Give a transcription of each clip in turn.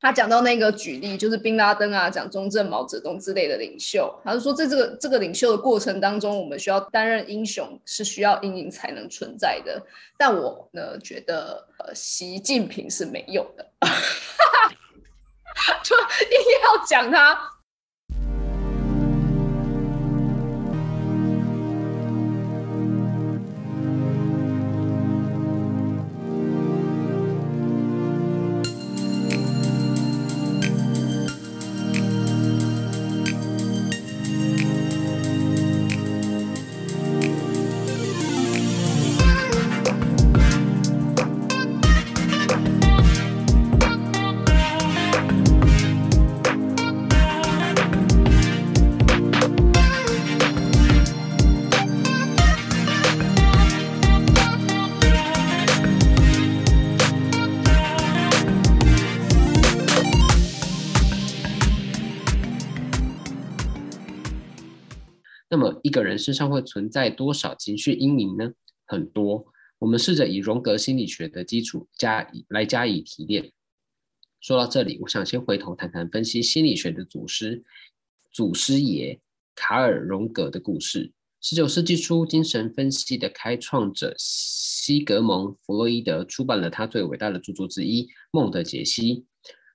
他讲到那个举例，就是宾拉登啊、讲中正、毛泽东之类的领袖，他就说在这个这个领袖的过程当中，我们需要担任英雄，是需要阴影才能存在的。但我呢觉得，呃，习近平是没有的，就硬要讲他。身上会存在多少情绪阴影呢？很多。我们试着以荣格心理学的基础加以来加以提炼。说到这里，我想先回头谈谈分析心理学的祖师祖师爷卡尔荣格的故事。十九世纪初，精神分析的开创者西格蒙弗洛伊德出版了他最伟大的著作之一《梦的解析》。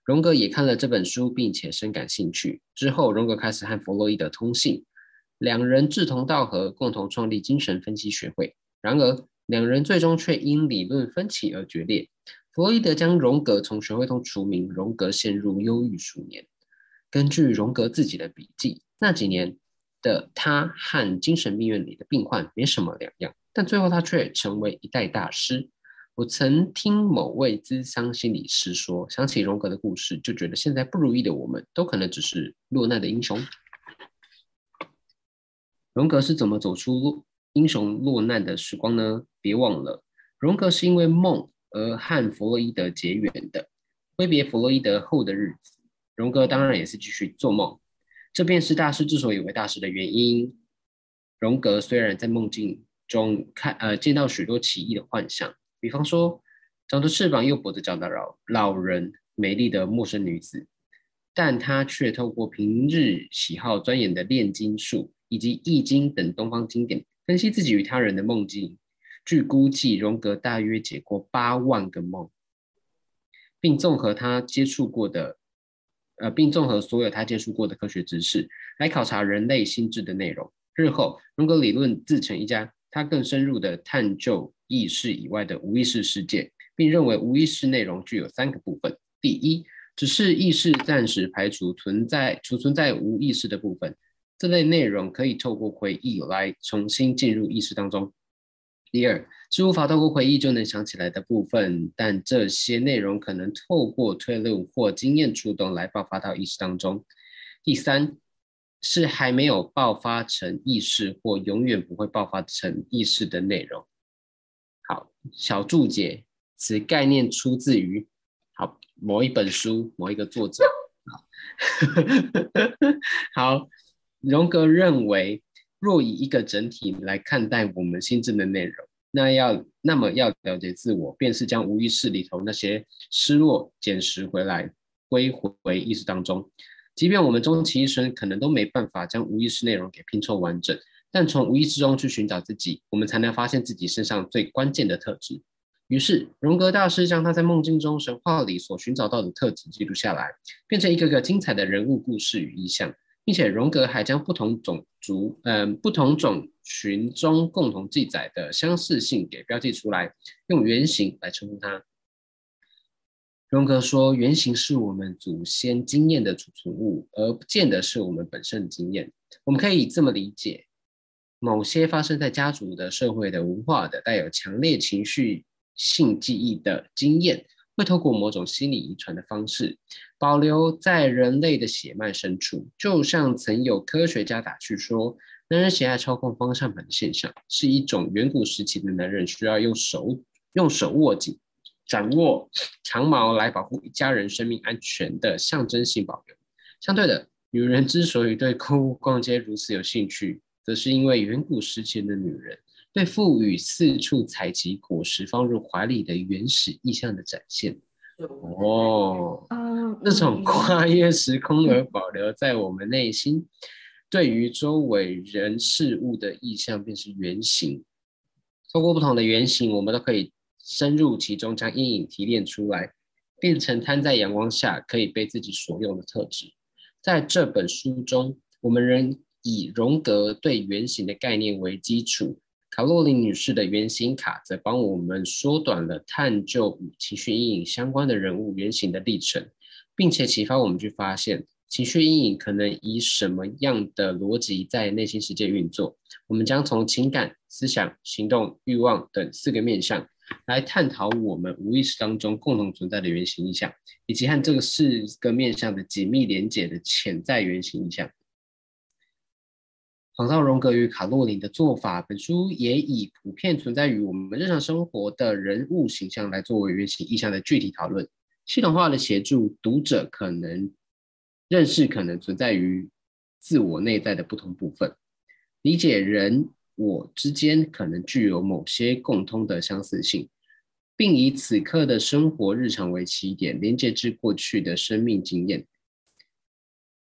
荣格也看了这本书，并且深感兴趣。之后，荣格开始和弗洛伊德通信。两人志同道合，共同创立精神分析学会。然而，两人最终却因理论分歧而决裂。弗洛伊德将荣格从学会中除名，荣格陷入忧郁数年。根据荣格自己的笔记，那几年的他和精神病院里的病患没什么两样，但最后他却成为一代大师。我曾听某位资商心理师说，想起荣格的故事，就觉得现在不如意的我们都可能只是落难的英雄。荣格是怎么走出英雄落难的时光呢？别忘了，荣格是因为梦而和弗洛伊德结缘的。挥别弗洛伊德后的日子，荣格当然也是继续做梦。这便是大师之所以为大师的原因。荣格虽然在梦境中看呃见到许多奇异的幻象，比方说长着翅膀又跛着脚的老老人、美丽的陌生女子，但他却透过平日喜好钻研的炼金术。以及《易经》等东方经典，分析自己与他人的梦境。据估计，荣格大约解过八万个梦，并综合他接触过的，呃，并综合所有他接触过的科学知识来考察人类心智的内容。日后，荣格理论自成一家，他更深入的探究意识以外的无意识世界，并认为无意识内容具有三个部分：第一，只是意识暂时排除存在储存在无意识的部分。这类内容可以透过回忆来重新进入意识当中。第二是无法透过回忆就能想起来的部分，但这些内容可能透过推论或经验触动来爆发到意识当中。第三是还没有爆发成意识或永远不会爆发成意识的内容。好，小注解，此概念出自于好某一本书某一个作者。好。好。荣格认为，若以一个整体来看待我们心智的内容，那要那么要了解自我，便是将无意识里头那些失落捡拾回来，归回意识当中。即便我们终其一生可能都没办法将无意识内容给拼凑完整，但从无意识中去寻找自己，我们才能发现自己身上最关键的特质。于是，荣格大师将他在梦境中、神话里所寻找到的特质记录下来，变成一个个精彩的人物故事与意象。并且荣格还将不同种族、嗯不同种群中共同记载的相似性给标记出来，用原型来称呼它。荣格说，原型是我们祖先经验的储存物，而不见得是我们本身的经验。我们可以这么理解：某些发生在家族的、社会的、文化的、带有强烈情绪性记忆的经验。会透过某种心理遗传的方式，保留在人类的血脉深处，就像曾有科学家打趣说，男人喜爱操控方向盘的现象，是一种远古时期的男人需要用手用手握紧、掌握长矛来保护一家人生命安全的象征性保留。相对的，女人之所以对 购物逛街如此有兴趣，则是因为远古时期的女人。对赋予四处采集果实放入怀里的原始意象的展现，哦，啊，那种嗯跨越时空而 保留在我们内心，对于周围人事物的意象便是原型。透过不同的原型，我们都可以深入其中，将阴影提炼出来，变成摊在阳光下可以被自己所用的特质。在这本书中，我们仍以荣格对原型的概念为基础，卡洛琳女士的原型卡则帮我们缩短了探究与情绪阴影相关的人物原型的历程，并且启发我们去发现情绪阴影可能以什么样的逻辑在内心世界运作。我们将从情感、思想、行动、欲望等四个面向来探讨我们无意识当中共同存在的原型意象，以及和这个四个面向的紧密连结的潜在原型意象。仿照荣格与卡洛琳的做法，本书也以普遍存在于我们日常生活的人物形象来作为原型意象的具体讨论，系统化的协助读者可能认识可能存在于自我内在的不同部分，理解人我之间可能具有某些共通的相似性，并以此刻的生活日常为起点，连接至过去的生命经验。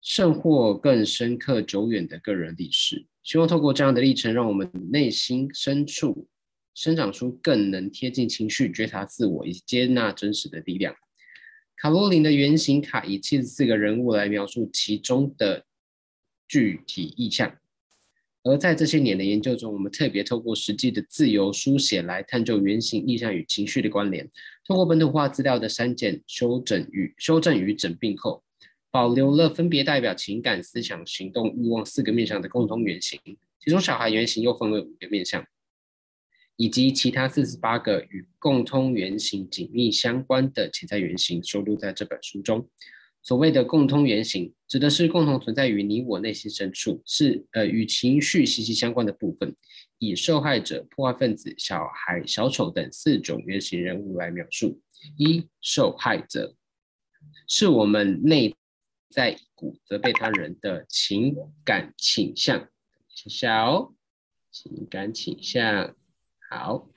甚或更深刻、久远的个人历史。希望透过这样的历程，让我们内心深处生长出更能贴近情绪、觉察自我以及接纳真实的力量。卡洛琳的原型卡以七十四个人物来描述其中的具体意象，而在这些年的研究中，我们特别透过实际的自由书写来探究原型意象与情绪的关联。通过本土化资料的删减、修整与修正与整并后。保留了分别代表情感、思想、行动、欲望四个面向的共同原型，其中小孩原型又分为五个面向，以及其他四十八个与共通原型紧密相关的潜在原型收录在这本书中。所谓的共通原型，指的是共同存在于你我内心深处，是呃与情绪息息相关的部分，以受害者、破坏分子、小孩、小丑等四种原型人物来描述。一、受害者是我们内在一股责备他人的情感倾向，写下哦，情感倾向好。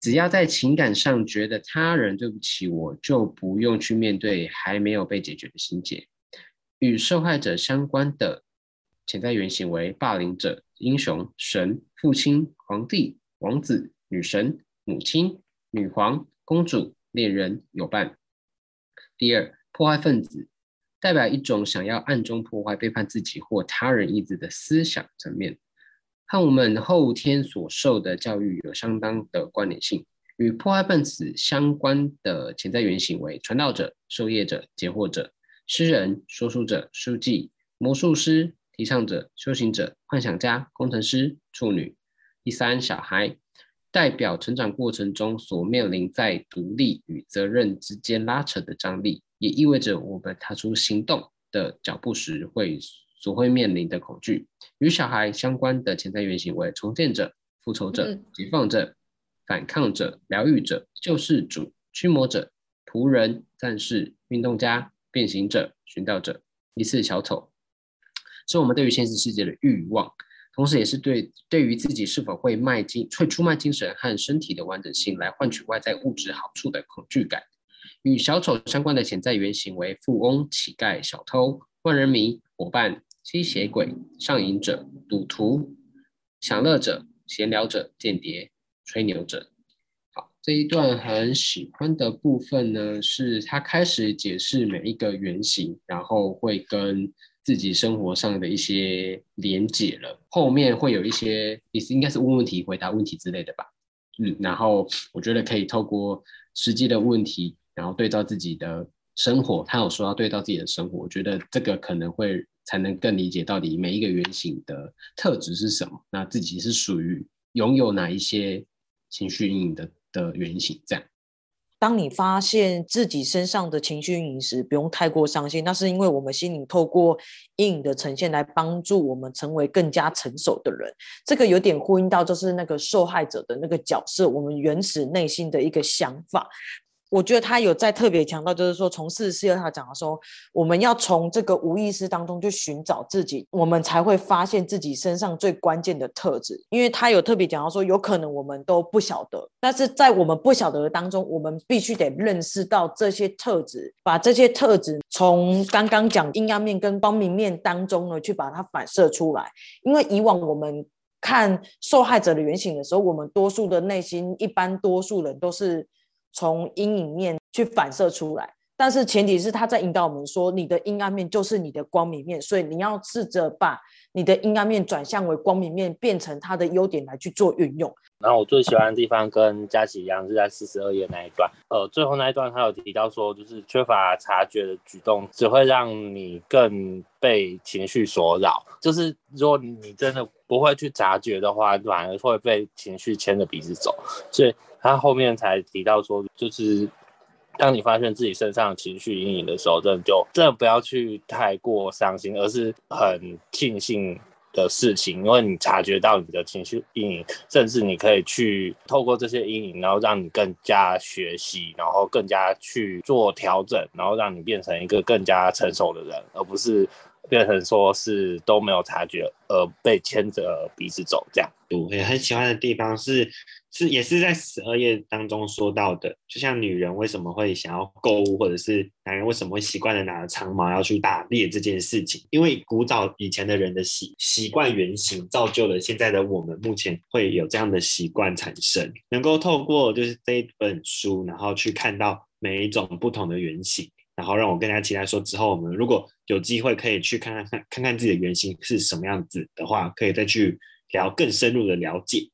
只要在情感上觉得他人对不起我，就不用去面对还没有被解决的心结。与受害者相关的潜在原型为霸凌者、英雄、神、父亲、皇帝、王子、女神、母亲、女皇、公主、恋人、友伴。第二，破坏分子。代表一种想要暗中破坏、背叛自己或他人意志的思想层面，和我们后天所受的教育有相当的关联性。与破坏分子相关的潜在原型为传道者、授业者、解惑者、诗人、说书者、书记、魔术师、提倡者、修行者、幻想家、工程师、处女。第三，小孩代表成长过程中所面临在独立与责任之间拉扯的张力。也意味着我们踏出行动的脚步时会所会面临的恐惧。与小孩相关的潜在原型为重建者、复仇者、解放者、反抗者、疗愈者、救世主、驱魔者、仆人、战士、运动家、变形者、寻道者、疑似小丑，是我们对于现实世界的欲望，同时也是对对于自己是否会卖精会出卖精神和身体的完整性来换取外在物质好处的恐惧感。与小丑相关的潜在原型为富翁、乞丐、小偷、万人迷、伙伴、吸血鬼、上瘾者、赌徒、享乐者、闲聊者、间谍、吹牛者。好，这一段很喜欢的部分呢，是他开始解释每一个原型，然后会跟自己生活上的一些连结了。后面会有一些，也是应该是问问题、回答问题之类的吧。嗯，然后我觉得可以透过实际的问题。然后对照自己的生活，他有说要对照自己的生活，我觉得这个可能会才能更理解到底每一个原型的特质是什么，那自己是属于拥有哪一些情绪阴影的的原型。这样，当你发现自己身上的情绪阴影时，不用太过伤心，那是因为我们心灵透过阴影的呈现来帮助我们成为更加成熟的人。这个有点呼应到就是那个受害者的那个角色，我们原始内心的一个想法。我觉得他有在特别强调，就是说从四十四他讲的说，我们要从这个无意识当中去寻找自己，我们才会发现自己身上最关键的特质。因为他有特别讲到说，有可能我们都不晓得，但是在我们不晓得的当中，我们必须得认识到这些特质，把这些特质从刚刚讲阴暗面跟光明面当中呢，去把它反射出来。因为以往我们看受害者的原型的时候，我们多数的内心，一般多数人都是。从阴影面去反射出来，但是前提是他在引导我们说，你的阴暗面就是你的光明面，所以你要试着把你的阴暗面转向为光明面，变成它的优点来去做运用。然后我最喜欢的地方跟佳琪一样，是在四十二页那一段。呃，最后那一段他有提到说，就是缺乏察觉的举动只会让你更被情绪所扰。就是如果你真的不会去察觉的话，反而会被情绪牵着鼻子走。所以。他后面才提到说，就是当你发现自己身上情绪阴影的时候，真的就真的不要去太过伤心，而是很庆幸的事情，因为你察觉到你的情绪阴影，甚至你可以去透过这些阴影，然后让你更加学习，然后更加去做调整，然后让你变成一个更加成熟的人，而不是变成说是都没有察觉而被牵着鼻子走这样。我也很喜欢的地方是。是，也是在十二页当中说到的，就像女人为什么会想要购物，或者是男人为什么会习惯的拿着长矛要去打猎这件事情，因为古早以前的人的习习惯原型，造就了现在的我们目前会有这样的习惯产生。能够透过就是这一本书，然后去看到每一种不同的原型，然后让我更加期待说，之后我们如果有机会可以去看看看看自己的原型是什么样子的话，可以再去聊更深入的了解。